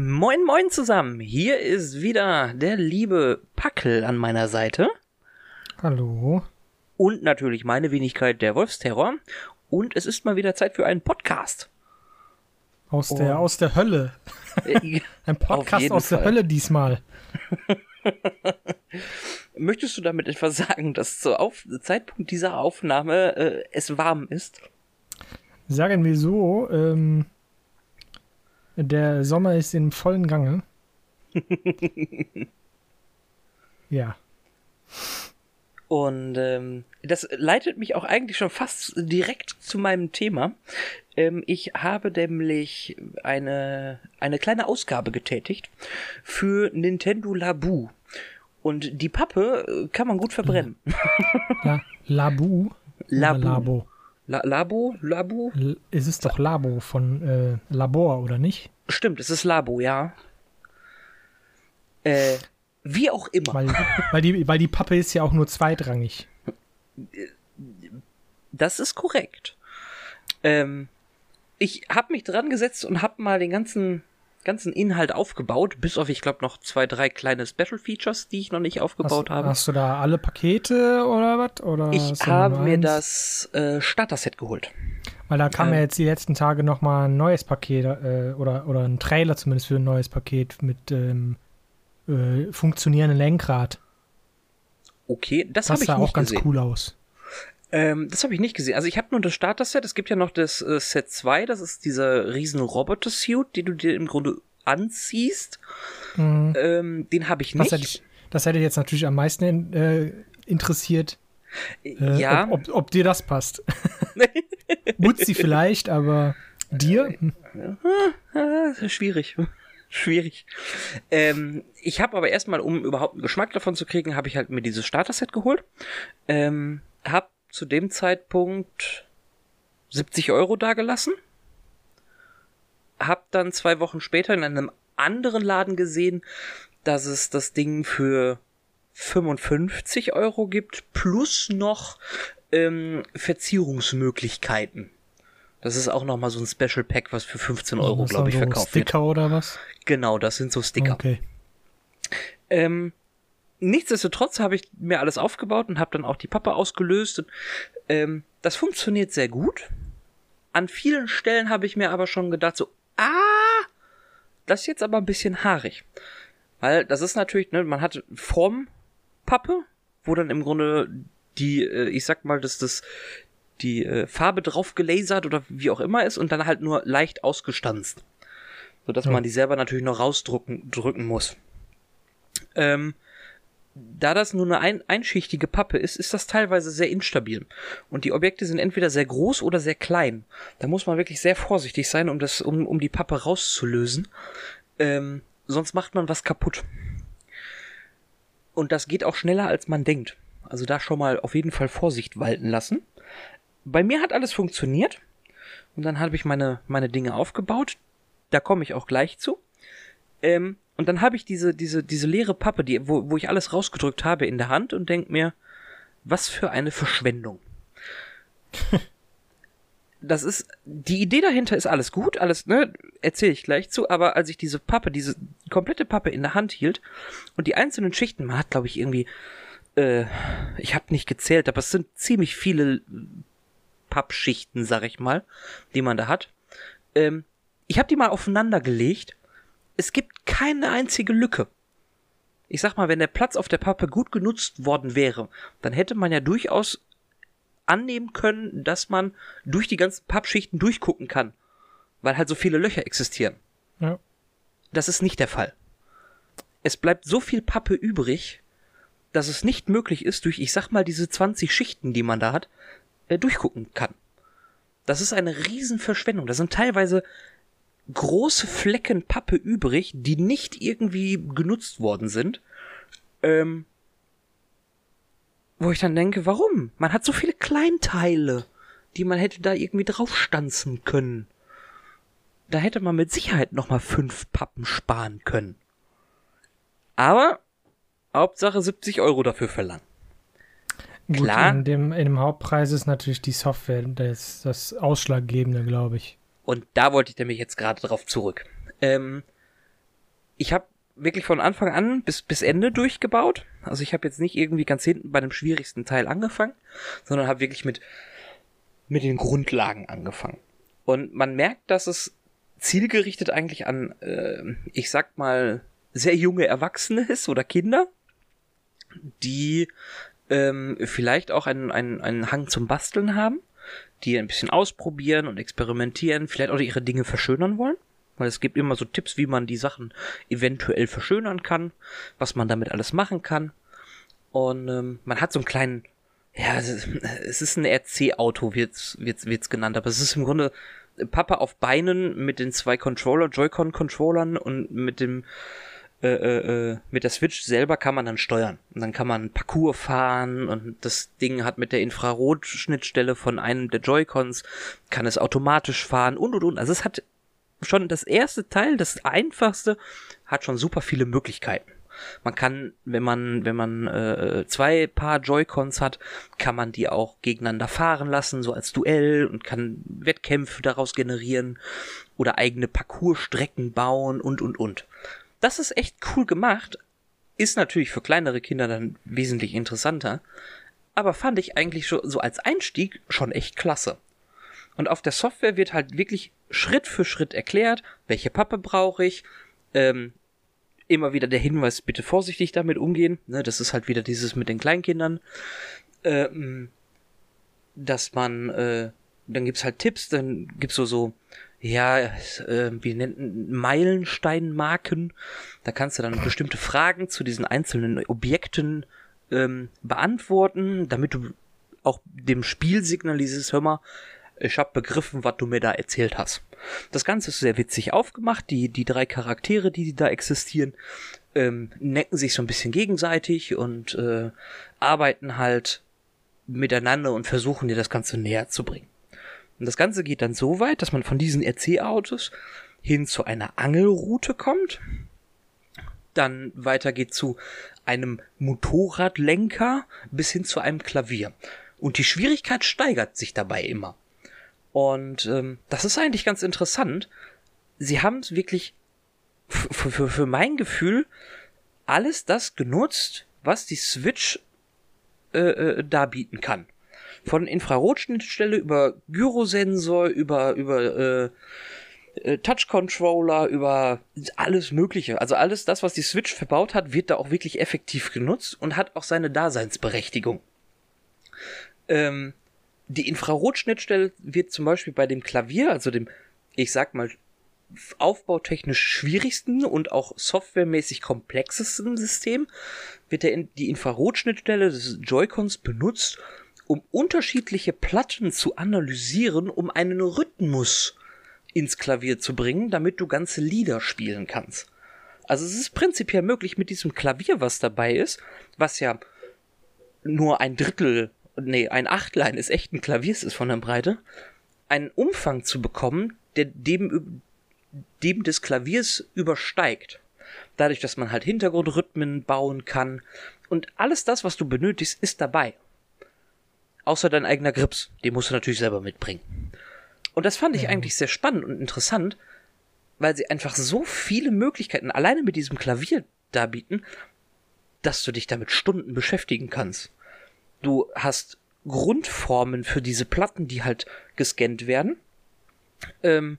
Moin, moin zusammen. Hier ist wieder der liebe Packel an meiner Seite. Hallo. Und natürlich meine Wenigkeit, der Wolfsterror. Und es ist mal wieder Zeit für einen Podcast. Aus der, aus der Hölle. Äh, Ein Podcast aus der Fall. Hölle diesmal. Möchtest du damit etwas sagen, dass zu Auf Zeitpunkt dieser Aufnahme äh, es warm ist? Sagen wir so, ähm, der Sommer ist im vollen Gange. ja. Und ähm, das leitet mich auch eigentlich schon fast direkt zu meinem Thema. Ähm, ich habe nämlich eine, eine kleine Ausgabe getätigt für Nintendo Labu. Und die Pappe äh, kann man gut verbrennen. La, Labu. Labu. Labo. La Labo? Labu? L es ist doch Labo von äh, Labor, oder nicht? Stimmt, es ist Labo, ja. Äh, wie auch immer. Weil, weil, die, weil die Pappe ist ja auch nur zweitrangig. Das ist korrekt. Ähm, ich habe mich dran gesetzt und habe mal den ganzen ganzen Inhalt aufgebaut, bis auf ich glaube noch zwei, drei kleine Special Features, die ich noch nicht aufgebaut hast, habe. hast du da alle Pakete oder was? Oder ich habe mir eins? das äh, Starter-Set geholt. Weil da kam Ähm. ja jetzt die letzten Tage noch mal ein neues Paket äh, oder, oder ein Trailer zumindest für ein neues Paket mit ähm, äh, funktionierendem Lenkrad. Okay, das Das habe ich sah nicht auch ganz gesehen. cool aus. Ähm, das habe ich nicht gesehen. Also ich habe nur das Starter-Set. Es gibt ja noch das äh, Set 2, das ist dieser riesen Roboter-Suit, den du dir im Grunde anziehst. Mhm. Ähm, den habe ich Das, nicht. hätte ich, das hätte jetzt natürlich am meisten äh, interessiert, äh, ja. ob, ob, ob dir das passt. Mutzi vielleicht, aber dir? Ah, das ist schwierig. schwierig. Ähm, ich habe aber erstmal, um überhaupt einen Geschmack davon zu kriegen, habe ich halt mir dieses Starter-Set geholt. Ähm, hab zu dem Zeitpunkt 70 Euro dagelassen. Hab dann zwei Wochen später in einem anderen Laden gesehen, dass es das Ding für 55 Euro gibt, plus noch ähm, Verzierungsmöglichkeiten. Das ist auch nochmal so ein Special Pack, was für 15 Euro, glaube ich, verkauft wird. Sticker oder was? Genau, das sind so Sticker. Okay. Ähm, nichtsdestotrotz habe ich mir alles aufgebaut und habe dann auch die Pappe ausgelöst. Und, ähm, das funktioniert sehr gut. An vielen Stellen habe ich mir aber schon gedacht, so, ah, das ist jetzt aber ein bisschen haarig. Weil das ist natürlich, ne, man hat Formpappe, wo dann im Grunde die, äh, ich sag mal, dass das die äh, Farbe drauf gelasert oder wie auch immer ist und dann halt nur leicht ausgestanzt. Sodass Ja. man die selber natürlich noch rausdrücken drücken muss. Ähm, da das nur eine ein einschichtige Pappe ist, ist das teilweise sehr instabil. Und die Objekte sind entweder sehr groß oder sehr klein. Da muss man wirklich sehr vorsichtig sein, um das, um, um die Pappe rauszulösen. Ähm, sonst macht man was kaputt. Und das geht auch schneller, als man denkt. Also da schon mal auf jeden Fall Vorsicht walten lassen. Bei mir hat alles funktioniert. Und dann habe ich meine, meine Dinge aufgebaut. Da komme ich auch gleich zu. Ähm, und dann habe ich diese, diese, diese leere Pappe, die, wo, wo ich alles rausgedrückt habe, in der Hand und denk mir, was für eine Verschwendung. das ist, die Idee dahinter ist alles gut, alles, ne, erzähle ich gleich zu, aber als ich diese Pappe, diese komplette Pappe in der Hand hielt und die einzelnen Schichten, man hat, glaube ich, irgendwie, äh, ich habe nicht gezählt, aber es sind ziemlich viele Pappschichten, sag ich mal, die man da hat. Ähm, ich habe die mal aufeinander gelegt. Es gibt keine einzige Lücke. Ich sag mal, wenn der Platz auf der Pappe gut genutzt worden wäre, dann hätte man ja durchaus annehmen können, dass man durch die ganzen Pappschichten durchgucken kann, weil halt so viele Löcher existieren. Ja. Das ist nicht der Fall. Es bleibt so viel Pappe übrig, dass es nicht möglich ist, durch, ich sag mal, diese 20 Schichten, die man da hat, äh, durchgucken kann. Das ist eine Riesenverschwendung. Da sind teilweise große Flecken Pappe übrig, die nicht irgendwie genutzt worden sind. Ähm, wo ich dann denke, warum? Man hat so viele Kleinteile, die man hätte da irgendwie draufstanzen können. Da hätte man mit Sicherheit noch mal fünf Pappen sparen können. Aber Hauptsache 70 Euro dafür verlangen. Gut, Klar. in dem, in dem Hauptpreis ist natürlich die Software das, das Ausschlaggebende, glaube ich. Und da wollte ich nämlich jetzt gerade drauf zurück. Ähm, ich habe wirklich von Anfang an bis, bis Ende durchgebaut. Also ich habe jetzt nicht irgendwie ganz hinten bei dem schwierigsten Teil angefangen, sondern habe wirklich mit, mit den Grundlagen angefangen. Und man merkt, dass es zielgerichtet eigentlich an, äh, ich sag mal, sehr junge Erwachsene ist oder Kinder, die ähm, vielleicht auch einen, einen, einen Hang zum Basteln haben, die ein bisschen ausprobieren und experimentieren, vielleicht auch ihre Dinge verschönern wollen. Weil es gibt immer so Tipps, wie man die Sachen eventuell verschönern kann, was man damit alles machen kann. Und ähm, man hat so einen kleinen, ja, es ist ein RC-Auto, wird's, wird's, wird's genannt, aber es ist im Grunde Papa auf Beinen mit den zwei Controller, Joy-Con-Controllern und mit dem äh, äh, äh, mit der Switch selber kann man dann steuern. Und dann kann man Parcours fahren und das Ding hat mit der Infrarot-Schnittstelle von einem der Joy-Cons, kann es automatisch fahren und und und. Also es hat schon das erste Teil, das einfachste, hat schon super viele Möglichkeiten. Man kann, wenn man, wenn man äh, zwei Paar Joy-Cons hat, kann man die auch gegeneinander fahren lassen, so als Duell und kann Wettkämpfe daraus generieren oder eigene Parcoursstrecken bauen und und und. Das ist echt cool gemacht. Ist natürlich für kleinere Kinder dann wesentlich interessanter. Aber fand ich eigentlich schon so als Einstieg schon echt klasse. Und auf der Software wird halt wirklich Schritt für Schritt erklärt, welche Pappe brauche ich. Ähm, immer wieder der Hinweis, bitte vorsichtig damit umgehen. Ne, das ist halt wieder dieses mit den Kleinkindern. Ähm, dass man, äh, dann gibt's halt Tipps, dann gibt's so so ja, äh, nennt Meilensteinmarken. Da kannst du dann bestimmte Fragen zu diesen einzelnen Objekten ähm, beantworten, damit du auch dem Spiel signalisierst, hör mal, ich hab begriffen, was du mir da erzählt hast. Das Ganze ist sehr witzig aufgemacht. Die, die drei Charaktere, die da existieren, ähm, necken sich so ein bisschen gegenseitig und äh, arbeiten halt miteinander und versuchen dir das Ganze näher zu bringen. Und das Ganze geht dann so weit, dass man von diesen RC-Autos hin zu einer Angelroute kommt. Dann weiter geht zu einem Motorradlenker bis hin zu einem Klavier. Und die Schwierigkeit steigert sich dabei immer. Und ähm, das ist eigentlich ganz interessant. Sie haben wirklich für, für mein Gefühl alles das genutzt, was die Switch äh, äh, darbieten kann von Infrarotschnittstelle über Gyrosensor, über, über äh, äh, Touch-Controller, über alles Mögliche. Also alles das, was die Switch verbaut hat, wird da auch wirklich effektiv genutzt und hat auch seine Daseinsberechtigung. Ähm, die Infrarotschnittstelle wird zum Beispiel bei dem Klavier, also dem, ich sag mal, aufbautechnisch schwierigsten und auch softwaremäßig komplexesten System, wird der, die Infrarotschnittstelle des Joy-Cons benutzt, um unterschiedliche Platten zu analysieren, um einen Rhythmus ins Klavier zu bringen, damit du ganze Lieder spielen kannst. Also es ist prinzipiell möglich mit diesem Klavier, was dabei ist, was ja nur ein Drittel, nee, ein Achtel eines echten Klaviers ist von der Breite, einen Umfang zu bekommen, der dem, dem des Klaviers übersteigt. Dadurch, dass man halt Hintergrundrhythmen bauen kann und alles das, was du benötigst, ist dabei außer dein eigener Grips. Den musst du natürlich selber mitbringen. Und das fand ich ja. eigentlich sehr spannend und interessant, weil sie einfach so viele Möglichkeiten alleine mit diesem Klavier darbieten, dass du dich damit Stunden beschäftigen kannst. Du hast Grundformen für diese Platten, die halt gescannt werden, ähm,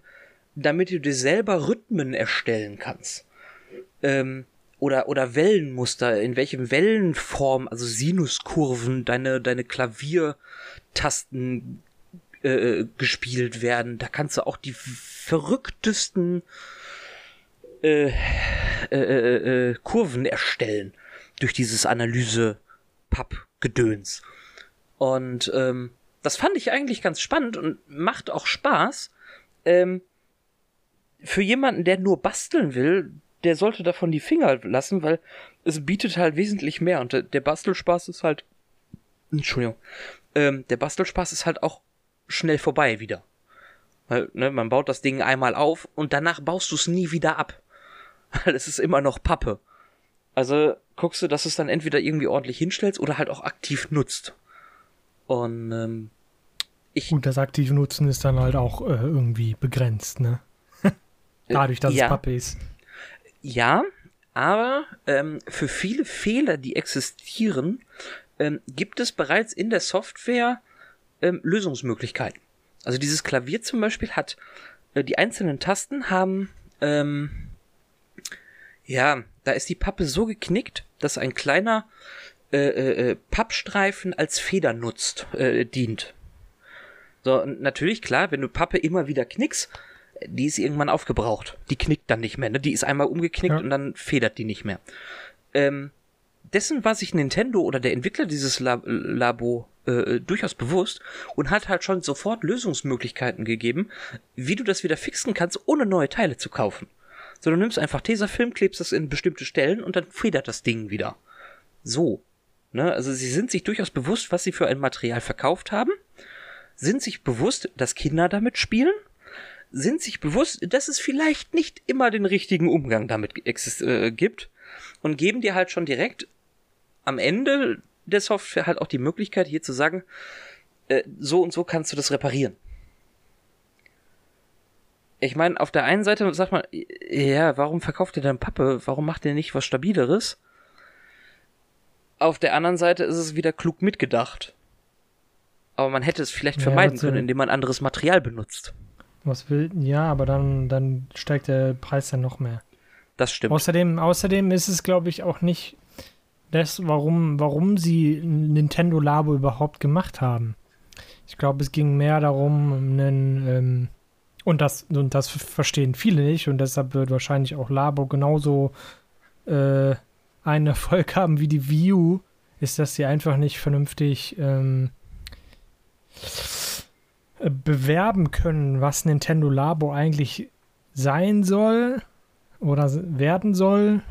damit du dir selber Rhythmen erstellen kannst. Ähm, oder, oder Wellenmuster, in welchem Wellenform, also Sinuskurven, deine, deine Klaviertasten äh, gespielt werden. Da kannst du auch die verrücktesten äh, äh, äh, äh, Kurven erstellen durch dieses Analyse-Papp-Gedöns. Und ähm, das fand ich eigentlich ganz spannend und macht auch Spaß. Ähm, für jemanden, der nur basteln will, der sollte davon die Finger lassen, weil es bietet halt wesentlich mehr und der Bastelspaß ist halt, Entschuldigung, ähm, der Bastelspaß ist halt auch schnell vorbei wieder. Weil, ne, man baut das Ding einmal auf und danach baust du es nie wieder ab. Weil es ist immer noch Pappe. Also guckst du, dass du es dann entweder irgendwie ordentlich hinstellst oder halt auch aktiv nutzt. Und ähm, ich. Und das aktive Nutzen ist dann halt auch äh, irgendwie begrenzt, ne? Dadurch, dass ja. es Pappe ist Ja, aber ähm, für viele Fehler, die existieren, ähm, gibt es bereits in der Software ähm, Lösungsmöglichkeiten. Also dieses Klavier zum Beispiel hat äh, die einzelnen Tasten haben ähm, ja, da ist die Pappe so geknickt, dass ein kleiner äh, äh, äh Pappstreifen als Feder nutzt, äh, dient. So, natürlich, klar, wenn du Pappe immer wieder knickst, die ist irgendwann aufgebraucht. Die knickt dann nicht mehr, ne? Die ist einmal umgeknickt ja. und dann federt die nicht mehr. Ähm, dessen war sich Nintendo oder der Entwickler dieses Lab Labo äh, durchaus bewusst und hat halt schon sofort Lösungsmöglichkeiten gegeben, wie du das wieder fixen kannst, ohne neue Teile zu kaufen. So, du nimmst einfach Tesafilm, klebst das in bestimmte Stellen und dann federt das Ding wieder. So. Ne? Also sie sind sich durchaus bewusst, was sie für ein Material verkauft haben, sind sich bewusst, dass Kinder damit spielen, sind sich bewusst, dass es vielleicht nicht immer den richtigen Umgang damit äh, gibt und geben dir halt schon direkt am Ende der Software halt auch die Möglichkeit, hier zu sagen, äh, so und so kannst du das reparieren. Ich meine, auf der einen Seite sagt man, ja, warum verkauft ihr dann Pappe? Warum macht ihr nicht was Stabileres? Auf der anderen Seite ist es wieder klug mitgedacht. Aber man hätte es vielleicht vermeiden ja, können, indem man anderes Material benutzt. Was will, ja, aber dann, dann steigt der Preis dann noch mehr. Das stimmt. Außerdem, außerdem ist es, glaube ich, auch nicht das, warum, warum sie Nintendo Labo überhaupt gemacht haben. Ich glaube, es ging mehr darum, einen, ähm, und das, und das verstehen viele nicht, und deshalb wird wahrscheinlich auch Labo genauso äh, einen Erfolg haben wie die Wii U, ist, dass sie einfach nicht vernünftig ähm, bewerben können, was Nintendo Labo eigentlich sein soll oder werden soll.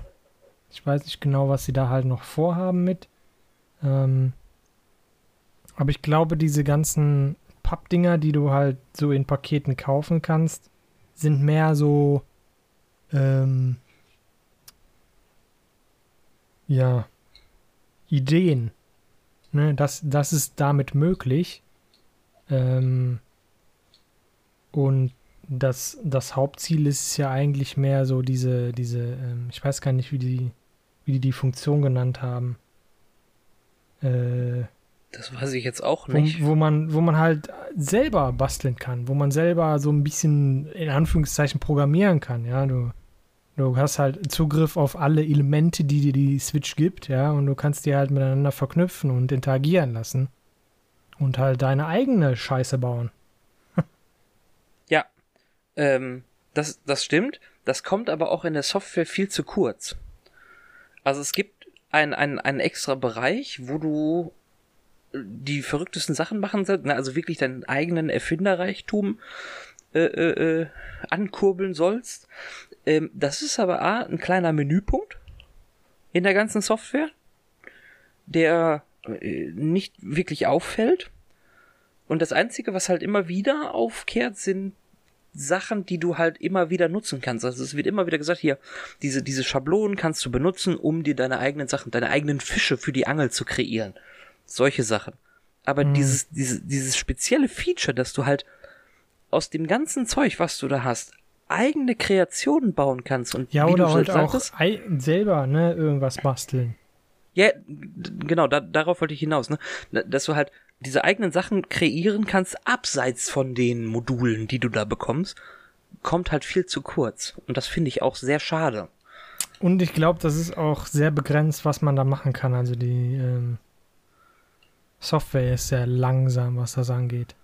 Ich weiß nicht genau, was sie da halt noch vorhaben mit. Ähm, aber ich glaube, diese ganzen Pappdinger, die du halt so in Paketen kaufen kannst, sind mehr so, ähm, ja, Ideen. Ne, das, das ist damit möglich. Ähm, und das, das Hauptziel ist ja eigentlich mehr so diese, diese, ähm, ich weiß gar nicht, wie die, wie die die Funktion genannt haben. Äh, das weiß ich jetzt auch nicht. Wo, wo, man, wo man halt selber basteln kann, wo man selber so ein bisschen in Anführungszeichen programmieren kann, ja. Du, du hast halt Zugriff auf alle Elemente, die dir die Switch gibt, ja, und du kannst die halt miteinander verknüpfen und interagieren lassen. Und halt deine eigene Scheiße bauen. ja, ähm, das, das stimmt. Das kommt aber auch in der Software viel zu kurz. Also es gibt einen, einen, einen extra Bereich, wo du die verrücktesten Sachen machen sollst, ne? also wirklich deinen eigenen Erfinderreichtum äh, äh, äh, ankurbeln sollst. Ähm, das ist aber A, ein kleiner Menüpunkt in der ganzen Software, der äh, nicht wirklich auffällt. Und das Einzige, was halt immer wieder aufkehrt, sind Sachen, die du halt immer wieder nutzen kannst. Also es wird immer wieder gesagt, hier, diese, diese Schablonen kannst du benutzen, um dir deine eigenen Sachen, deine eigenen Fische für die Angel zu kreieren. Solche Sachen. Aber mhm. dieses, dieses, dieses spezielle Feature, dass du halt aus dem ganzen Zeug, was du da hast, eigene Kreationen bauen kannst und ja, oder halt auch selber, ne, irgendwas basteln. Ja, genau, da, darauf wollte ich hinaus, ne? Dass du halt diese eigenen Sachen kreieren kannst, abseits von den Modulen, die du da bekommst, kommt halt viel zu kurz. Und das finde ich auch sehr schade. Und ich glaube, das ist auch sehr begrenzt, was man da machen kann. Also die ähm, Software ist sehr langsam, was das angeht.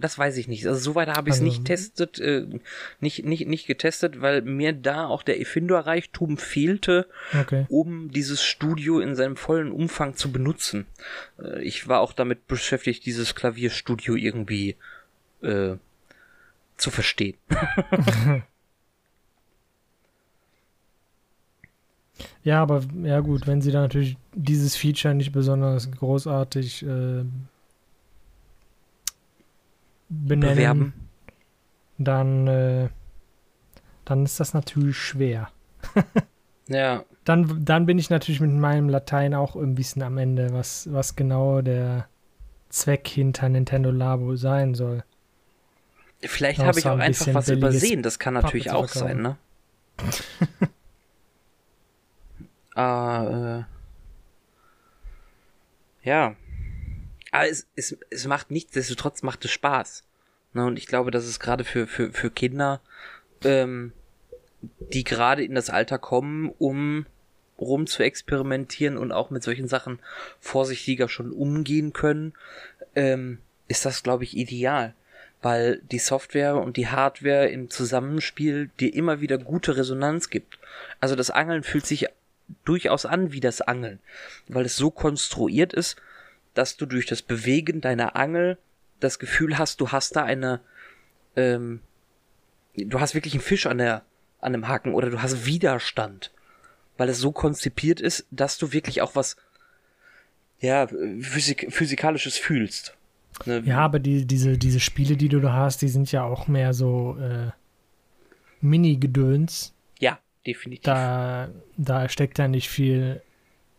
Das weiß ich nicht. Also soweit habe ich es also, nicht testet, äh, nicht, nicht, nicht getestet, weil mir da auch der Erfinderreichtum fehlte, okay. um dieses Studio in seinem vollen Umfang zu benutzen. Äh, ich war auch damit beschäftigt, dieses Klavierstudio irgendwie äh, zu verstehen. ja, aber ja gut, wenn sie da natürlich dieses Feature nicht besonders großartig äh, benennen, bewerben. dann, äh, dann ist das natürlich schwer. ja. Dann, dann bin ich natürlich mit meinem Latein auch ein bisschen am Ende, was, was genau der Zweck hinter Nintendo Labo sein soll. Vielleicht habe ich auch ein einfach was übersehen, das kann natürlich auch sein, ne? ah, äh, ja. Aber es, es, es macht nichtsdestotrotz macht es Spaß. Ne, und ich glaube, dass es gerade für, für, für Kinder, ähm, die gerade in das Alter kommen, um rum zu experimentieren und auch mit solchen Sachen vorsichtiger schon umgehen können, ähm, ist das, glaube ich, ideal. Weil die Software und die Hardware im Zusammenspiel dir immer wieder gute Resonanz gibt. Also das Angeln fühlt sich durchaus an wie das Angeln, weil es so konstruiert ist, dass du durch das Bewegen deiner Angel das Gefühl hast, du hast da eine, ähm, du hast wirklich einen Fisch an der, an dem Haken oder du hast Widerstand, weil es so konzipiert ist, dass du wirklich auch was, ja, physik physikalisches fühlst. Ne? Ja, aber die, diese, diese Spiele, die du da hast, die sind ja auch mehr so äh, Mini-Gedöns. Ja, definitiv. Da, da steckt ja nicht viel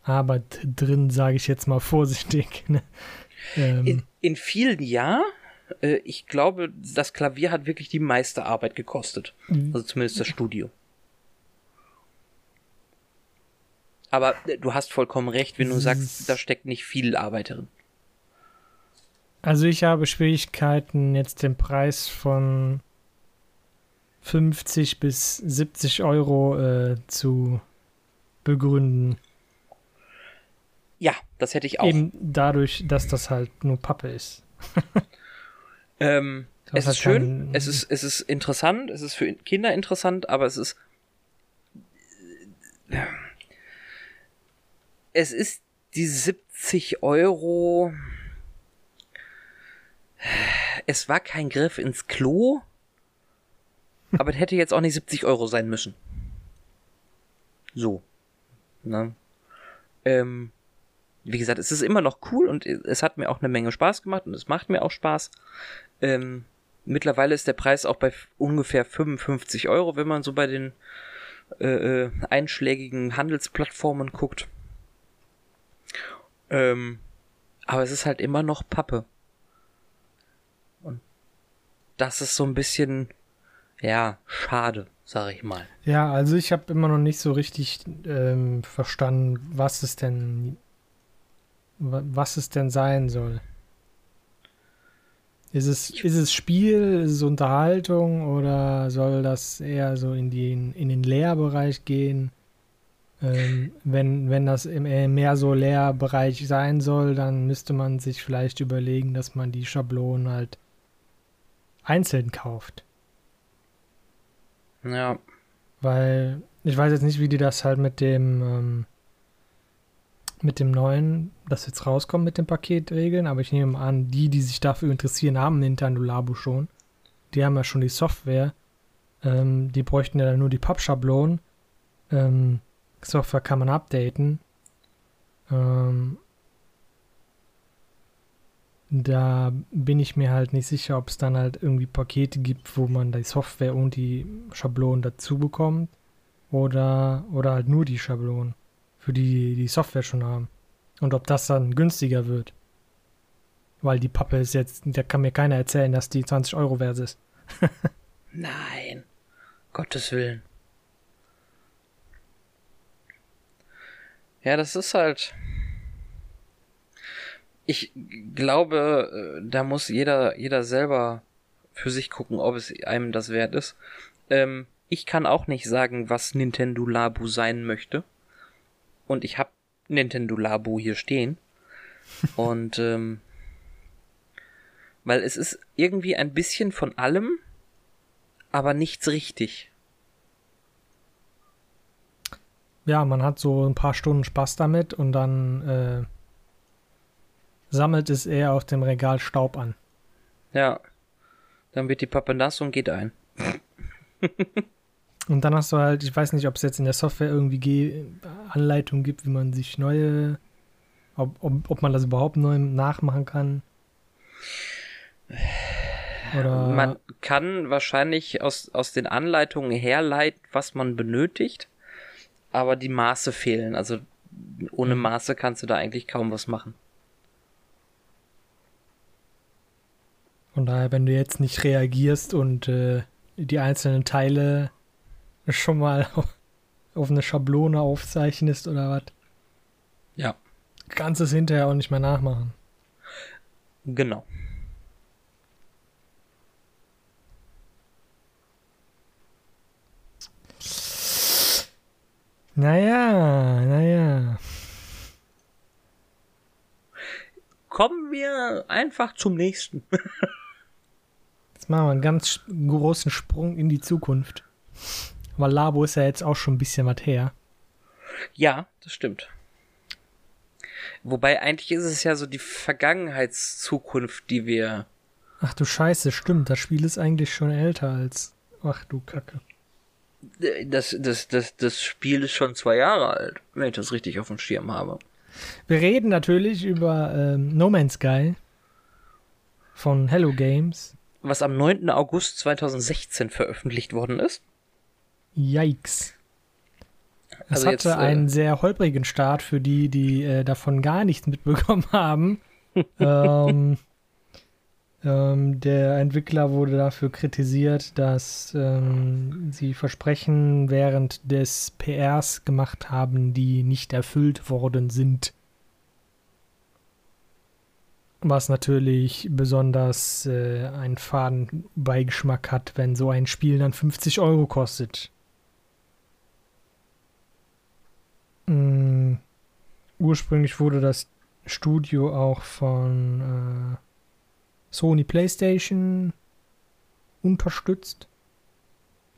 Arbeit drin, sage ich jetzt mal vorsichtig. Ne? Ähm, in, in vielen ja. Äh, ich glaube, das Klavier hat wirklich die meiste Arbeit gekostet. Mhm. Also zumindest das Studio. Aber äh, du hast vollkommen recht, wenn du sagst, da steckt nicht viel Arbeit drin. Also ich habe Schwierigkeiten, jetzt den Preis von 50 bis 70 Euro äh, zu begründen. Ja, das hätte ich auch. Eben dadurch, dass das halt nur Pappe ist. ähm, es ist schön, es ist, es ist interessant, es ist für Kinder interessant, aber es ist. Es ist die 70 Euro. Es war kein Griff ins Klo, aber es hätte jetzt auch nicht 70 Euro sein müssen. So. Ne? Ähm, wie gesagt, es ist immer noch cool und es hat mir auch eine Menge Spaß gemacht und es macht mir auch Spaß. Ähm, mittlerweile ist der Preis auch bei ungefähr 55 Euro, wenn man so bei den äh, äh, einschlägigen Handelsplattformen guckt. Ähm, aber es ist halt immer noch Pappe. Und das ist so ein bisschen, ja, schade, sag ich mal. Ja, also ich habe immer noch nicht so richtig ähm, verstanden, was es denn was es denn sein soll. Ist es, ist es Spiel, ist es Unterhaltung oder soll das eher so in, die, in den Lehrbereich gehen? Ähm, wenn, wenn das im, äh, mehr so Lehrbereich sein soll, dann müsste man sich vielleicht überlegen, dass man die Schablonen halt einzeln kauft. Ja. Weil ich weiß jetzt nicht, wie die das halt mit dem ähm, mit dem neuen, das jetzt rauskommt mit den Paketregeln, aber ich nehme an, die, die sich dafür interessieren, haben Nintendo Labo schon. Die haben ja schon die Software. Ähm, die bräuchten ja dann nur die Pappschablonen. Ähm, Software kann man updaten. Ähm, da bin ich mir halt nicht sicher, ob es dann halt irgendwie Pakete gibt, wo man die Software und die Schablonen dazu bekommt. Oder, oder halt nur die Schablonen für die die Software schon haben. Und ob das dann günstiger wird. Weil die Pappe ist jetzt, da kann mir keiner erzählen, dass die 20 Euro wert ist. Nein. Gottes Willen. Ja, das ist halt. Ich glaube, äh, da muss jeder, jeder selber für sich gucken, ob es einem das wert ist. Ähm, ich kann auch nicht sagen, was Nintendo Labu sein möchte und ich habe Nintendo Labo hier stehen. und ähm, weil es ist irgendwie ein bisschen von allem, aber nichts richtig. Ja, man hat so ein paar Stunden Spaß damit und dann äh, sammelt es eher auf dem Regal Staub an. Ja, dann wird die Pappe nass und geht ein. Und dann hast du halt, ich weiß nicht, ob es jetzt in der Software irgendwie Anleitungen gibt, wie man sich neue, ob, ob, ob man das überhaupt neu nachmachen kann. Oder man kann wahrscheinlich aus, aus den Anleitungen herleiten, was man benötigt, aber die Maße fehlen. Also ohne mhm. Maße kannst du da eigentlich kaum was machen. Von daher, wenn du jetzt nicht reagierst und äh, die einzelnen Teile schon mal auf, eine Schablone aufzeichnest oder was. Ja. Kannst es hinterher auch nicht mehr nachmachen. Genau. Naja, naja. Kommen wir einfach zum nächsten. Jetzt machen wir einen ganz großen Sprung in die Zukunft. Weil Labo ist ja jetzt auch schon ein bisschen was her. Ja, das stimmt. Wobei eigentlich ist es ja so die Vergangenheitszukunft, die wir. Ach du Scheiße, stimmt. Das Spiel ist eigentlich schon älter als. Ach du Kacke. Das, das, das, das Spiel ist schon zwei Jahre alt, wenn ich das richtig auf dem Schirm habe. Wir reden natürlich über ähm, No Man's Sky von Hello Games. Was am 9. August 2016 veröffentlicht worden ist. Yikes. Es Also hatte jetzt, äh, einen sehr holprigen Start für die, die äh, davon gar nichts mitbekommen haben. ähm, ähm, der Entwickler wurde dafür kritisiert, dass ähm, sie Versprechen während des PRs gemacht haben, die nicht erfüllt worden sind. Was natürlich besonders äh, einen faden Beigeschmack hat, wenn so ein Spiel dann 50 Euro kostet. Mm, ursprünglich wurde das Studio auch von äh, Sony PlayStation unterstützt.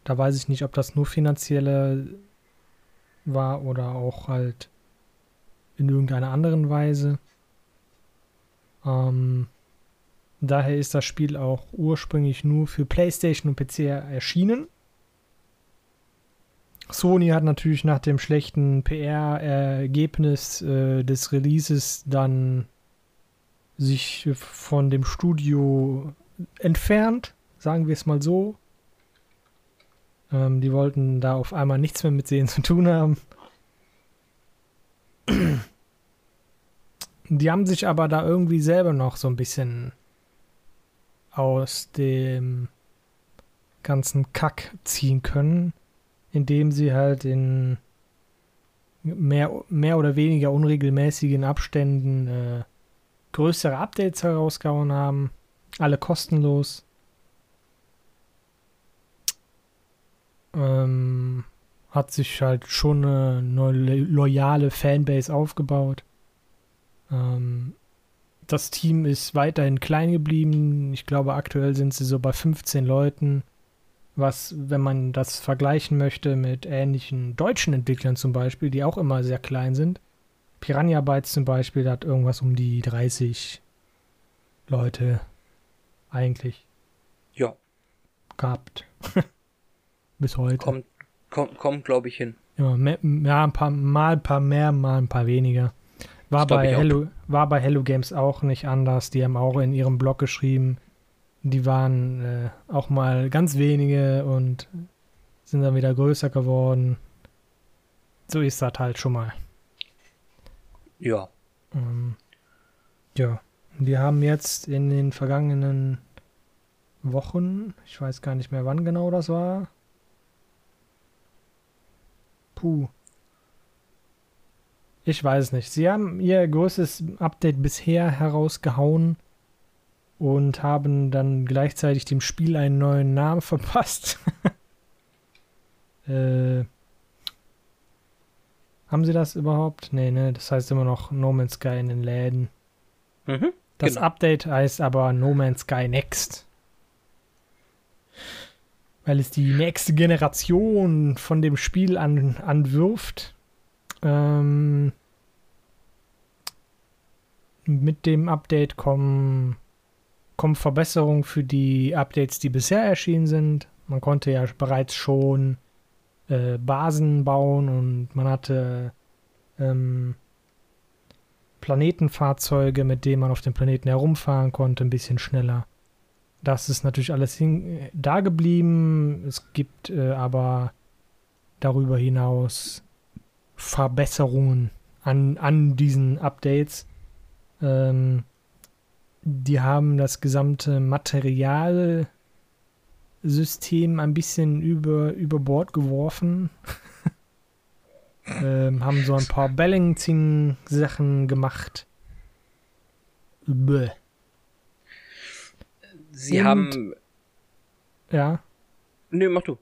Da weiß ich nicht, ob das nur finanzielle war oder auch halt in irgendeiner anderen Weise. Ähm, daher ist das Spiel auch ursprünglich nur für PlayStation und PC erschienen. Sony hat natürlich nach dem schlechten PR-Ergebnis äh, des Releases dann sich von dem Studio entfernt, sagen wir es mal so. Ähm, die wollten da auf einmal nichts mehr mit denen zu tun haben. Die haben sich aber da irgendwie selber noch so ein bisschen aus dem ganzen Kack ziehen können, indem sie halt in mehr, mehr oder weniger unregelmäßigen Abständen äh, größere Updates herausgehauen haben. Alle kostenlos. Ähm, hat sich halt schon eine, eine loyale Fanbase aufgebaut. Ähm, das Team ist weiterhin klein geblieben. Ich glaube, aktuell sind sie so bei 15 Leuten. Was, wenn man das vergleichen möchte mit ähnlichen deutschen Entwicklern zum Beispiel, die auch immer sehr klein sind. Piranha Bytes zum Beispiel hat irgendwas um die 30 Leute eigentlich Ja, gehabt. Bis heute. kommt, kommt, kommt glaube ich, hin. Ja, mehr, ja, ein paar mal ein paar mehr, mal ein paar weniger. War bei. Hello war bei Hello Games auch nicht anders. Die haben auch in ihrem Blog geschrieben, die waren äh, auch mal ganz wenige und sind dann wieder größer geworden. So ist das halt schon mal. Ja. Ähm, ja, wir haben jetzt in den vergangenen Wochen, ich weiß gar nicht mehr, wann genau das war. Puh. Ich weiß nicht. Sie haben ihr größtes Update bisher herausgehauen und haben dann gleichzeitig dem Spiel einen neuen Namen verpasst. äh, haben sie das überhaupt? Nee, ne, das heißt immer noch No Man's Sky in den Läden. Mhm. Das Genau. Update heißt aber No Man's Sky Next. Weil es die nächste Generation von dem Spiel an, anwirft. Ähm, mit dem Update kommen, kommen Verbesserungen für die Updates, die bisher erschienen sind. Man konnte ja bereits schon äh, Basen bauen und man hatte ähm, Planetenfahrzeuge, mit denen man auf dem Planeten herumfahren konnte, ein bisschen schneller. Das ist natürlich alles äh, da geblieben. Es gibt äh, aber darüber hinaus Verbesserungen an, an diesen Updates. Ähm, die haben das gesamte Material System ein bisschen über, über Bord geworfen. ähm, haben so ein paar Balancing-Sachen gemacht. Bäh. Sie Und- haben. Ja. Nö, mach du.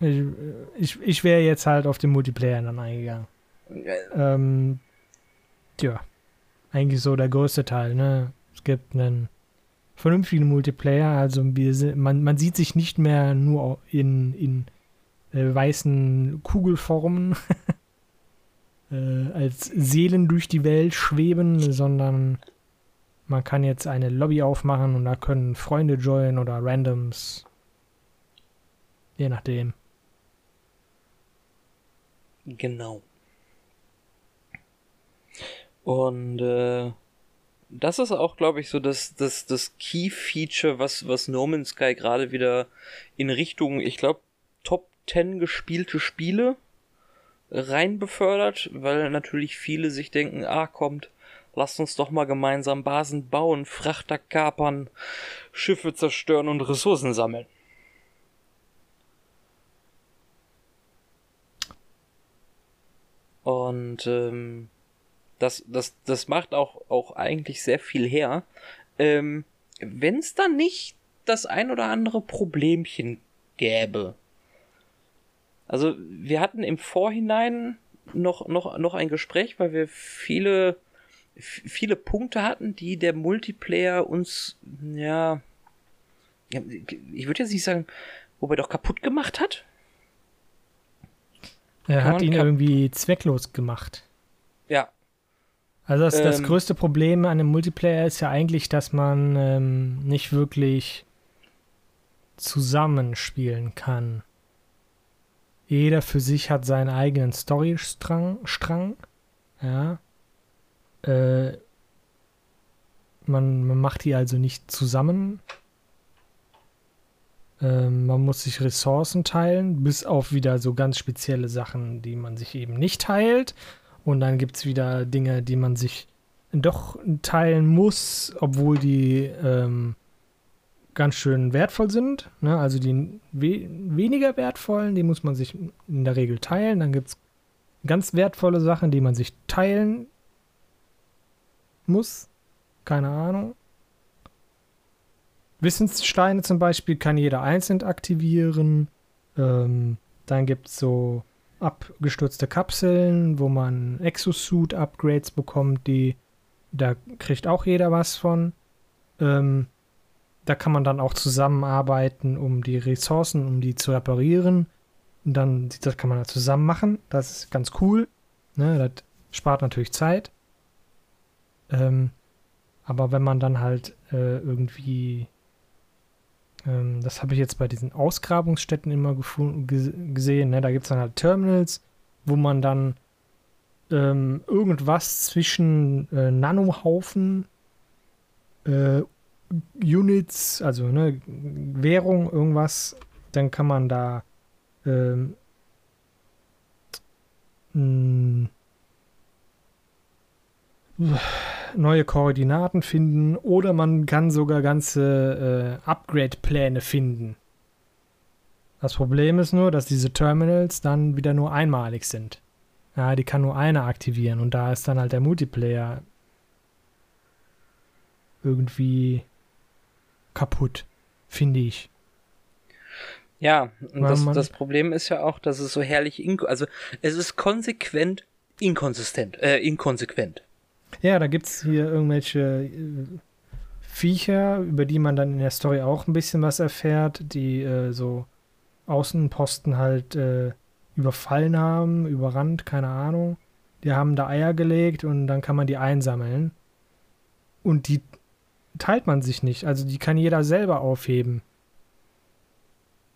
Ich, ich, ich wäre jetzt halt auf den Multiplayer dann eingegangen. Äh, Ähm, ja. Eigentlich so der größte Teil, ne? Es gibt einen vernünftigen Multiplayer, also wir man, man sieht sich nicht mehr nur in, in äh, weißen Kugelformen äh, als Seelen durch die Welt schweben, sondern man kann jetzt eine Lobby aufmachen und da können Freunde joinen oder Randoms. Je nachdem. Genau. Und äh, das ist auch, glaube ich, so das, das, das Key-Feature, was, was No Man's Sky gerade wieder in Richtung, ich glaube, Top 10 gespielte Spiele rein befördert, weil natürlich viele sich denken, ah, kommt, lasst uns doch mal gemeinsam Basen bauen, Frachter kapern, Schiffe zerstören und Ressourcen sammeln. Und ähm, das, das, das macht auch, auch eigentlich sehr viel her. Ähm, Wenn es da nicht das ein oder andere Problemchen gäbe. Also wir hatten im Vorhinein noch, noch, noch ein Gespräch, weil wir viele, viele Punkte hatten, die der Multiplayer uns, ja, ich würde jetzt nicht sagen, wobei doch kaputt gemacht hat. Er Kann hat ihn irgendwie zwecklos gemacht. Ja, Also das, das Ähm. größte Problem an dem Multiplayer ist ja eigentlich, dass man ähm, nicht wirklich zusammenspielen kann. Jeder für sich hat seinen eigenen Storystrang, Strang, ja. Äh, man, man macht die also nicht zusammen. Ähm, man muss sich Ressourcen teilen, bis auf wieder so ganz spezielle Sachen, die man sich eben nicht teilt. Und dann gibt es wieder Dinge, die man sich doch teilen muss, obwohl die ähm, ganz schön wertvoll sind. Ne? Also die we weniger wertvollen, die muss man sich in der Regel teilen. Dann gibt es ganz wertvolle Sachen, die man sich teilen muss. Keine Ahnung. Wissenssteine zum Beispiel kann jeder einzeln aktivieren. Ähm, dann gibt es so abgestürzte Kapseln, wo man Exosuit-Upgrades bekommt, die da kriegt auch jeder was von. Ähm, da kann man dann auch zusammenarbeiten, um die Ressourcen, um die zu reparieren. Und dann, das kann man dann zusammen machen. Das ist ganz cool. Ne, das spart natürlich Zeit. Ähm, aber wenn man dann halt äh, irgendwie, ähm, das habe ich jetzt bei diesen Ausgrabungsstätten immer gesehen, ne? da gibt es dann halt Terminals, wo man dann ähm, irgendwas zwischen äh, Nanohaufen, äh, Units, also ne, Währung, irgendwas, dann kann man da ähm, mh, neue Koordinaten finden oder man kann sogar ganze äh, Upgrade-Pläne finden. Das Problem ist nur, dass diese Terminals dann wieder nur einmalig sind. Ja, die kann nur einer aktivieren und da ist dann halt der Multiplayer irgendwie kaputt, finde ich. Ja, und das, das Problem ist ja auch, dass es so herrlich, also es ist konsequent inkonsistent, äh, inkonsequent. Ja, da gibt es hier irgendwelche äh, Viecher, über die man dann in der Story auch ein bisschen was erfährt, die äh, so Außenposten halt äh, überfallen haben, überrannt, keine Ahnung. Die haben da Eier gelegt und dann kann man die einsammeln. Und die teilt man sich nicht. Also die kann jeder selber aufheben.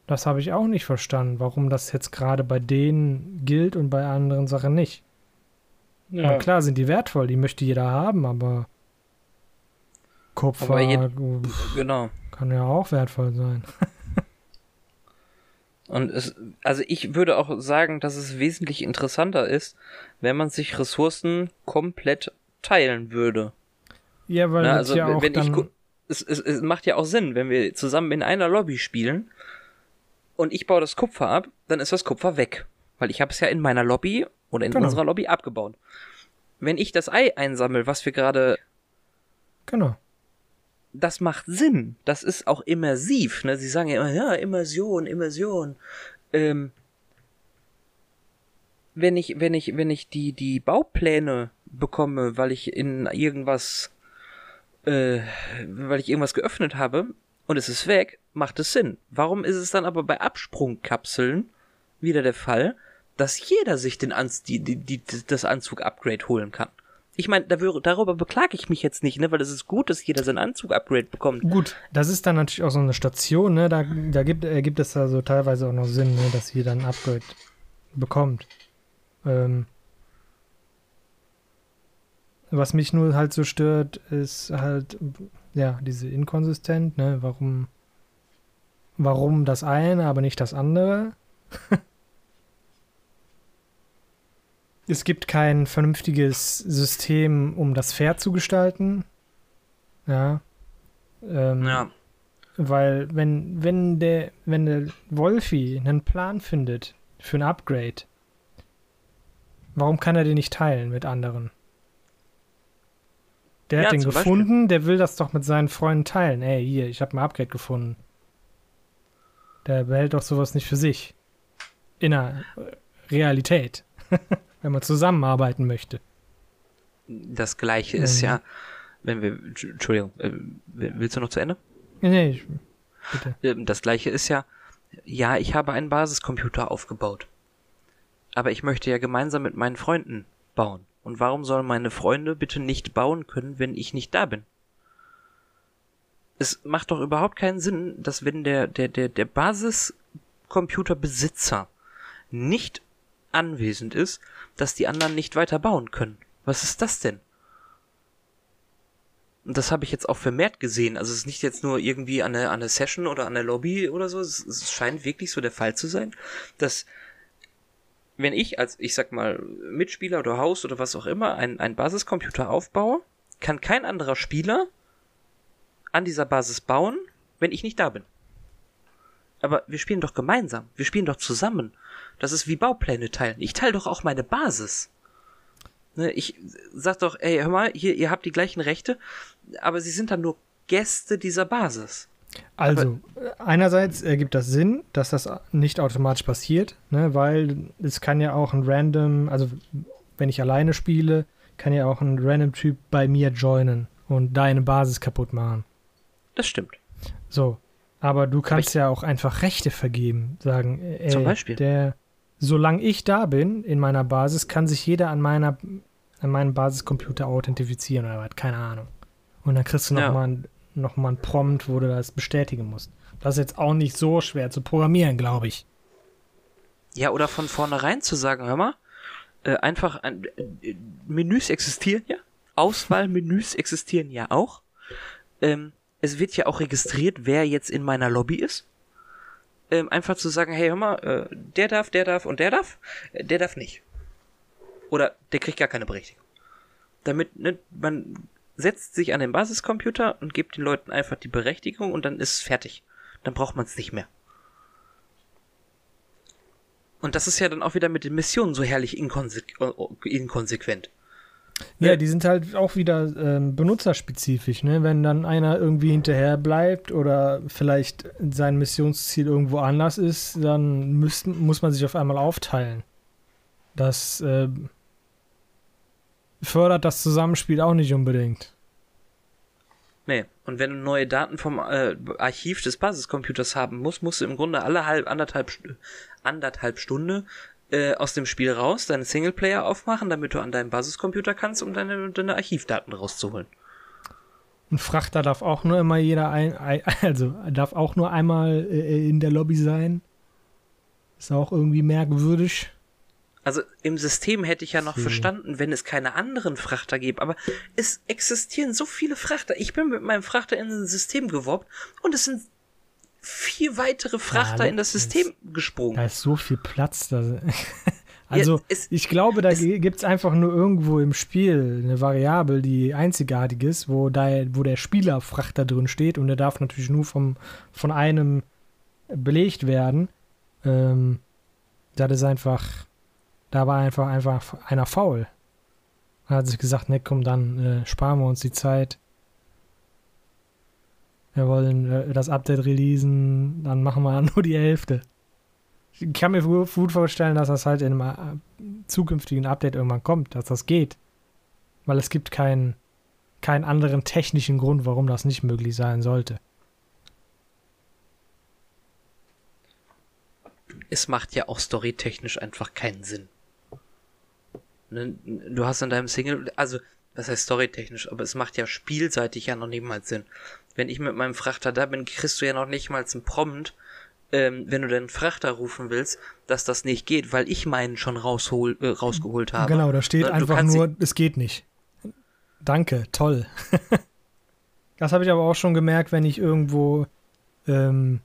Das habe ich auch nicht verstanden, warum das jetzt gerade bei denen gilt und bei anderen Sachen nicht. Na klar sind die wertvoll, die möchte jeder haben, aber Kupfer Aber je- pf, Genau. kann ja auch wertvoll sein. Und es, also ich würde auch sagen, dass es wesentlich interessanter ist, wenn man sich Ressourcen komplett teilen würde. Ja, weil Na, also ja auch wenn ich es, es, es macht ja auch Sinn, wenn wir zusammen in einer Lobby spielen und ich baue das Kupfer ab, dann ist das Kupfer weg. Weil ich habe es ja in meiner Lobby oder in Genau. unserer Lobby abgebaut. Wenn ich das Ei einsammel, was wir gerade Genau. das macht Sinn. Das ist auch immersiv. Ne? Sie sagen ja immer, ja, Immersion, Immersion. Ähm, wenn ich, wenn ich, wenn ich die, die Baupläne bekomme, weil ich in irgendwas, äh, weil ich irgendwas geöffnet habe und es ist weg, macht es Sinn. Warum ist es dann aber bei Absprungkapseln wieder der Fall, dass jeder sich den Anz die, die, die, das Anzug-Upgrade holen kann? Ich meine, darüber beklage ich mich jetzt nicht, ne, weil es ist gut, dass jeder sein Anzug-Upgrade bekommt. Gut, das ist dann natürlich auch so eine Station, ne? Da, da gibt, äh, gibt es also teilweise auch noch Sinn, ne? dass jeder ein Upgrade bekommt. Ähm, was mich nur halt so stört, ist halt, ja, diese Inkonsistent, ne? Warum, warum das eine, aber nicht das andere? es gibt kein vernünftiges System, um das fair zu gestalten. Ja. Ähm, Ja, Weil wenn, wenn der, wenn der Wolfi einen Plan findet für ein Upgrade, warum kann er den nicht teilen mit anderen? Der Ja, hat den gefunden, der will das doch mit seinen Freunden teilen. Ey, hier, ich habe ein Upgrade gefunden. Der behält doch sowas nicht für sich. In der Realität. wenn man zusammenarbeiten möchte. das gleiche ist Mhm. ja, wenn wir, Entschuldigung, äh, willst du noch zu Ende? Nee, nee, ich, bitte. Ähm, Das gleiche ist ja, ja, ich habe einen Basiscomputer aufgebaut. Aber ich möchte ja gemeinsam mit meinen Freunden bauen. Und warum sollen meine Freunde bitte nicht bauen können, wenn ich nicht da bin? Es macht doch überhaupt keinen Sinn, dass wenn der, der, der, der Basiscomputerbesitzer nicht anwesend ist, dass die anderen nicht weiter bauen können. Was ist das denn? Und das habe ich jetzt auch vermehrt gesehen. Also es ist nicht jetzt nur irgendwie an der, an der Session oder an der Lobby oder so. Es, es scheint wirklich so der Fall zu sein, dass wenn ich als, ich sag mal, Mitspieler oder Haus oder was auch immer einen, einen Basiscomputer aufbaue, kann kein anderer Spieler an dieser Basis bauen, wenn ich nicht da bin. Aber wir spielen doch gemeinsam. Wir spielen doch zusammen. Das ist wie Baupläne teilen. Ich teile doch auch meine Basis. Ne, ich sag doch, ey, hör mal, hier, ihr habt die gleichen Rechte, aber sie sind dann nur Gäste dieser Basis. Also, äh, einerseits ergibt das Sinn, dass das nicht automatisch passiert, ne, weil es kann ja auch ein random, also wenn ich alleine spiele, kann ja auch ein random Typ bei mir joinen und deine Basis kaputt machen. Das stimmt. So, aber du kannst ja auch einfach Rechte vergeben, sagen, äh, ey, Zum Beispiel. der, solange ich da bin in meiner Basis, kann sich jeder an meiner an meinem Basiscomputer authentifizieren oder was, keine Ahnung. Und dann kriegst du Ja. nochmal ein, noch mal ein Prompt, wo du das bestätigen musst. Das ist jetzt auch nicht so schwer zu programmieren, glaube ich. Ja, oder von vornherein zu sagen, hör mal, äh, einfach ein, äh, Menüs existieren ja, Auswahlmenüs existieren ja auch. Ähm, es wird ja auch registriert, wer jetzt in meiner Lobby ist. Ähm, einfach zu sagen, hey, hör mal, äh, der darf, der darf und der darf, äh, der darf nicht. Oder der kriegt gar keine Berechtigung. Damit, ne, man setzt sich an den Basiscomputer und gibt den Leuten einfach die Berechtigung und dann ist es fertig. Dann braucht man es nicht mehr. Und das ist ja dann auch wieder mit den Missionen so herrlich inkonse inkonsequent. Ja, die sind halt auch wieder ähm, benutzerspezifisch, ne? Wenn dann einer irgendwie hinterher bleibt oder vielleicht sein Missionsziel irgendwo anders ist, dann müssten, muss man sich auf einmal aufteilen. Das äh, fördert das Zusammenspiel auch nicht unbedingt. Nee. Und wenn du neue Daten vom äh, Archiv des Basiscomputers haben musst, musst du im Grunde alle halb, anderthalb, anderthalb Stunde äh, aus dem Spiel raus, deinen Singleplayer aufmachen, damit du an deinem Basiscomputer kannst, um deine, deine Archivdaten rauszuholen. Ein Frachter darf auch nur immer jeder ein, also darf auch nur einmal äh, in der Lobby sein. Ist auch irgendwie merkwürdig. Also im System hätte ich ja noch Hm. verstanden, wenn es keine anderen Frachter gibt, aber es existieren so viele Frachter. Ich bin mit meinem Frachter in ein System gewoppt und es sind vier weitere Frachter Ja, in das System gesprungen. Da ist so viel Platz. Da, Also, Ja, es- ich glaube, da gibt es einfach nur irgendwo im Spiel eine Variable, die einzigartig ist, wo, da, wo der Spielerfrachter drin steht und der darf natürlich nur vom, von einem belegt werden. Ähm, das ist einfach, da war einfach, einfach einer faul. Er hat sich gesagt, ne, komm, dann äh, sparen wir uns die Zeit. Wir wollen äh, das Update releasen, dann machen wir nur die Hälfte. Ich kann mir gu- gut vorstellen, dass das halt in einem äh, zukünftigen Update irgendwann kommt, dass das geht. Weil es gibt keinen keinen anderen technischen Grund, warum das nicht möglich sein sollte. es macht ja auch storytechnisch einfach keinen Sinn. Ne, Du hast in deinem Single, also, was heißt storytechnisch, aber es macht ja spielseitig ja noch nicht mal Sinn. Wenn ich mit meinem Frachter da bin, kriegst du ja noch nicht mal einen Prompt, ähm, wenn du deinen Frachter rufen willst, dass das nicht geht, weil ich meinen schon raushol, äh, rausgeholt habe. Genau, da steht Ne, du einfach nur, es geht nicht. Danke, toll. das habe ich aber auch schon gemerkt, wenn ich irgendwo ähm,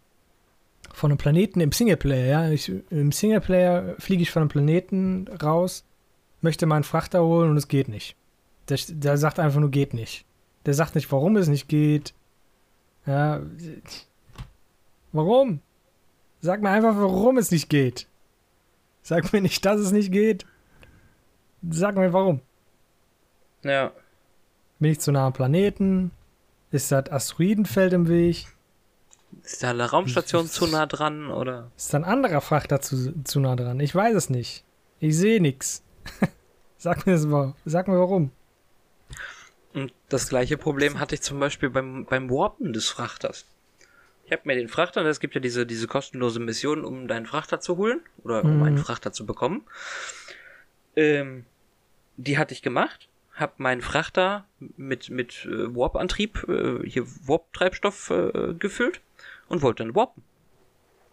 von einem Planeten im Singleplayer, ja, ich, im Singleplayer fliege ich von einem Planeten raus, möchte meinen Frachter holen und es geht nicht. Der, der sagt einfach nur geht nicht. Der sagt nicht, warum es nicht geht. Ja, warum? Sag mir einfach, warum es nicht geht. Sag mir nicht, dass es nicht geht. Sag mir warum. Ja. Bin ich zu nah am Planeten? Ist das Asteroidenfeld im Weg? Ist da eine Raumstation zu nah dran oder? Ist da ein anderer Frachter zu, zu nah dran? Ich weiß es nicht. Ich sehe nichts. Sag mir das mal. Sag mir warum. Und das gleiche Problem hatte ich zum Beispiel beim, beim Warpen des Frachters. Ich habe mir den Frachter, es gibt ja diese, diese kostenlose Mission, um deinen Frachter zu holen oder um Mhm. einen Frachter zu bekommen. Ähm, die hatte ich gemacht, hab meinen Frachter mit, mit äh, Warp-Antrieb, äh, hier Warp-Treibstoff äh, gefüllt und wollte dann warpen.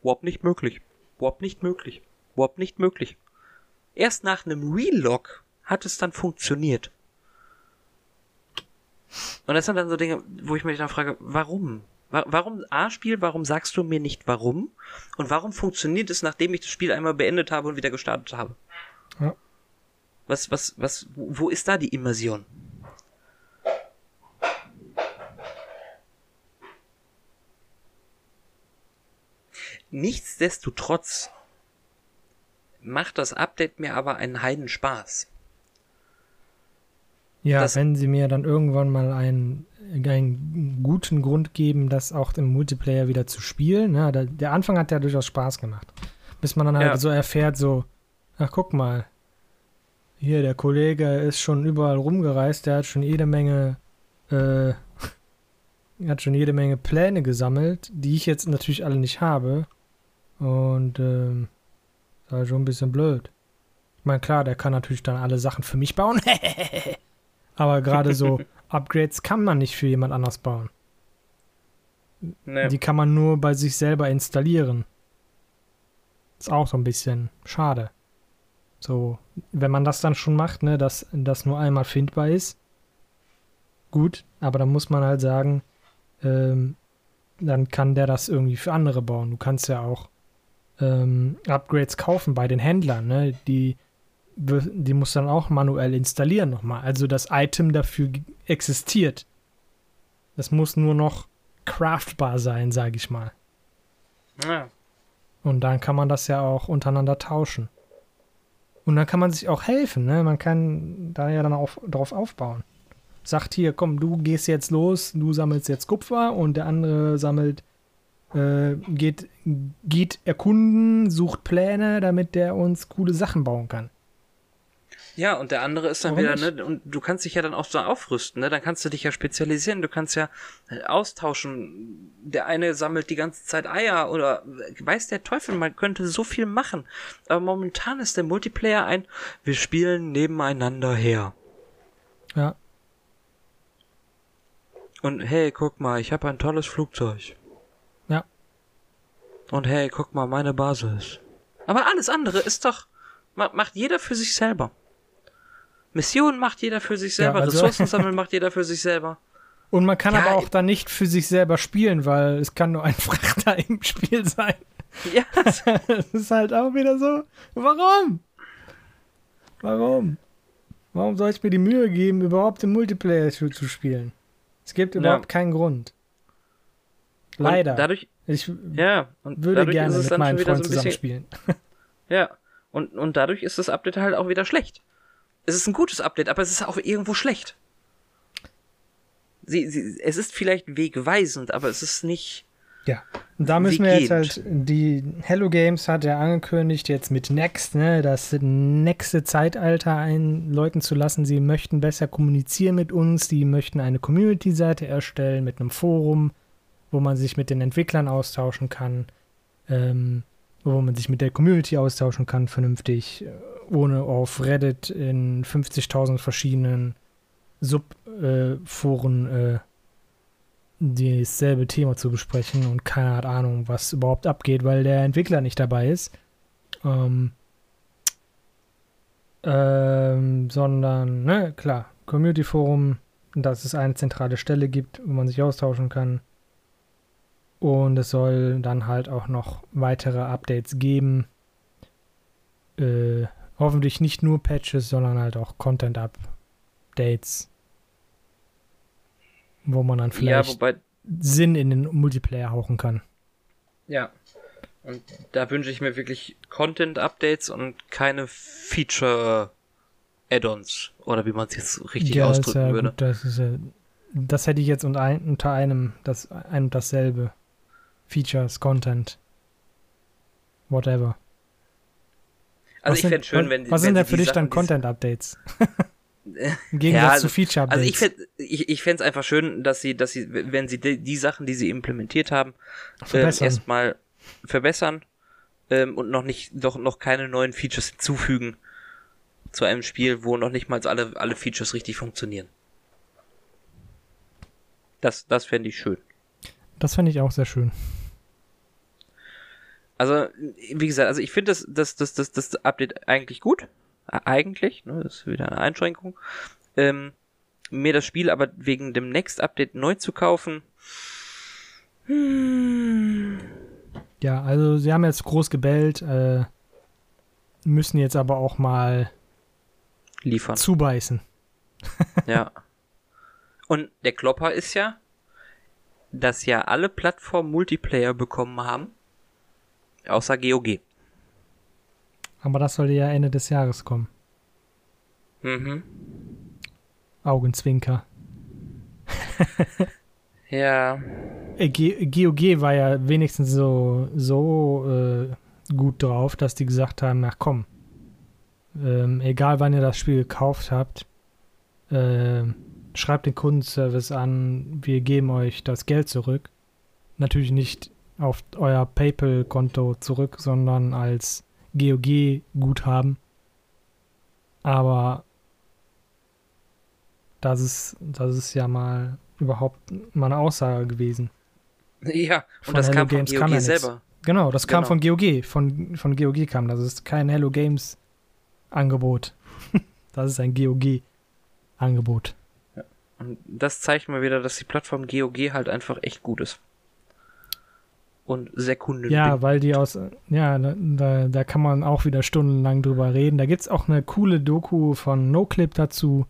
Warp nicht möglich. Warp nicht möglich. Warp nicht möglich. Erst nach einem Relog hat es dann funktioniert. Und das sind dann so Dinge, wo ich mich dann frage, warum? Wa- Warum, A-Spiel, warum sagst du mir nicht warum? Und warum funktioniert es, nachdem ich das Spiel einmal beendet habe und wieder gestartet habe? Ja. Was, was, was, wo wo ist da die Immersion? Nichtsdestotrotz macht das Update mir aber einen Heidenspaß. Ja, Das- wenn sie mir dann irgendwann mal einen, einen guten Grund geben, das auch im Multiplayer wieder zu spielen. Ja, der, der Anfang hat ja durchaus Spaß gemacht. Bis man dann halt Ja. so erfährt, so, ach guck mal, hier, der Kollege ist schon überall rumgereist, der hat schon jede Menge, äh, hat schon jede Menge Pläne gesammelt, die ich jetzt natürlich alle nicht habe. Und, ähm, ist halt schon ein bisschen blöd. Ich meine, klar, der kann natürlich dann alle Sachen für mich bauen. Aber gerade so Upgrades kann man nicht für jemand anders bauen. Ne. Die kann man nur bei sich selber installieren. Ist auch so ein bisschen schade. So, wenn man das dann schon macht, ne, dass das nur einmal findbar ist, gut, aber dann muss man halt sagen, ähm, dann kann der das irgendwie für andere bauen. Du kannst ja auch ähm, Upgrades kaufen bei den Händlern, ne? Die, die muss dann auch manuell installieren nochmal. Also das Item dafür existiert. Das muss nur noch craftbar sein, sage ich mal. Ja. Und dann kann man das ja auch untereinander tauschen. Und dann kann man sich auch helfen, ne? Man kann da ja dann auch drauf aufbauen. Sagt hier, komm, du gehst jetzt los, du sammelst jetzt Kupfer und der andere sammelt, äh, geht, geht erkunden, sucht Pläne, damit der uns coole Sachen bauen kann. Ja, und der andere ist dann Warum wieder, nicht? ne, und du kannst dich ja dann auch so aufrüsten, ne? Dann kannst du dich ja spezialisieren, du kannst ja äh, austauschen. Der eine sammelt die ganze Zeit Eier oder äh, weiß der Teufel, man könnte so viel machen. Aber momentan ist der Multiplayer ein, wir spielen nebeneinander her. Ja, Und hey, guck mal, ich habe ein tolles Flugzeug. Ja. Und hey, guck mal, meine Basis. Aber alles andere ist doch, ma- macht jeder für sich selber. Missionen macht jeder für sich selber, also- Ressourcen sammeln macht jeder für sich selber. Und man kann Ja, aber auch dann nicht für sich selber spielen, weil es kann nur ein Frachter im Spiel sein. Ja, Das ist halt auch wieder so. Warum? Warum? Warum soll ich mir die Mühe geben, überhaupt im Multiplayer zu, zu spielen? Es gibt überhaupt keinen Grund. Leider. Und dadurch, ich ja, und würde dadurch gerne mit meinen Freunden so ein bisschen, zusammenspielen. Ja, und, und dadurch ist das Update halt auch wieder schlecht. Es ist ein gutes Update, aber es ist auch irgendwo schlecht. Sie, sie, es ist vielleicht wegweisend, aber es ist nicht. Ja, und da müssen wir jetzt halt, die Hello Games hat ja angekündigt, jetzt mit Next, ne, das nächste Zeitalter einläuten zu lassen. Sie möchten besser kommunizieren mit uns, sie möchten eine Community-Seite erstellen mit einem Forum, wo man sich mit den Entwicklern austauschen kann, ähm, wo man sich mit der Community austauschen kann, vernünftig, äh, ohne auf Reddit in 50.000 verschiedenen Subforen äh, dasselbe Thema zu besprechen und keiner hat Ahnung, was überhaupt abgeht, weil der Entwickler nicht dabei ist. Ähm, ähm, sondern, ne, klar, Community Forum, dass es eine zentrale Stelle gibt, wo man sich austauschen kann. Und es soll dann halt auch noch weitere Updates geben. Äh, hoffentlich nicht nur Patches, sondern halt auch Content-Updates. Wo man dann Ja, vielleicht wobei, Sinn in den Multiplayer hauchen kann. ja. Und da wünsche ich mir wirklich Content-Updates und keine Feature-Add-ons. Oder wie man es jetzt richtig Ja, ausdrücken ja würde. gut, das, ist ja, das hätte ich jetzt unter, ein, unter einem, das, ein und dasselbe. Features, Content, whatever. Also was ich sind, fände schön, wenn Was wenn sind denn für dich dann Sachen, Content-Updates? Im Gegensatz Ja, also- zu Feature-Updates. Also ich fände ich, ich fänd's einfach schön, dass sie, dass sie, wenn sie die, die Sachen, die sie implementiert haben, Verbessern. erstmal verbessern ähm, und noch nicht, doch noch keine neuen Features hinzufügen zu einem Spiel, wo noch nicht mal alle, alle Features richtig funktionieren. Das, das fände ich schön. das fände ich auch sehr schön. Also, wie gesagt, also ich finde das, das, das, das, das Update eigentlich gut. Eigentlich, ne, das ist wieder eine Einschränkung. Ähm, mir das Spiel aber wegen dem Next Update neu zu kaufen. Hm, Ja, also sie haben jetzt groß gebellt, äh, müssen jetzt aber auch mal liefern. zubeißen. Ja. Und der Klopper ist ja, dass ja alle Plattformen Multiplayer bekommen haben. Außer GOG. Aber das soll ja Ende des Jahres kommen. Mhm. Augenzwinker. Ja. Äh, GOG war ja wenigstens so, so äh, gut drauf, dass die gesagt haben, ach komm, ähm, egal wann ihr das Spiel gekauft habt, äh, schreibt den Kundenservice an, wir geben euch das Geld zurück. Natürlich nicht auf euer PayPal-Konto zurück, sondern als GOG-Guthaben. Aber das ist, das ist ja mal überhaupt mal eine Aussage gewesen. Ja, Von und das Hello kam von Games GOG kam ja nichts. selber. Genau, das kam Genau. von GOG. Von, von GOG kam das. ist kein Hello Games Angebot. das ist ein GOG Angebot. Und das zeigt mal wieder, dass die Plattform GOG halt einfach echt gut ist. Und kundenbindend. Ja, weil die aus, ja, da- da, da kann man auch wieder stundenlang drüber reden. Da gibt es auch eine coole Doku von NoClip dazu.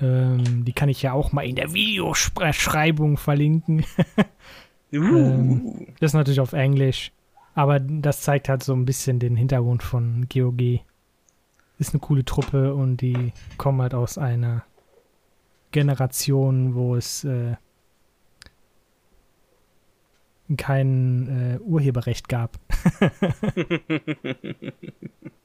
Ähm, die kann ich ja auch mal in der Videobeschreibung verlinken. Uh, ähm, Das ist natürlich auf Englisch. Aber das zeigt halt so ein bisschen den Hintergrund von GOG. Ist eine coole Truppe und die kommen halt aus einer Generation, wo es äh, kein äh, Urheberrecht gab.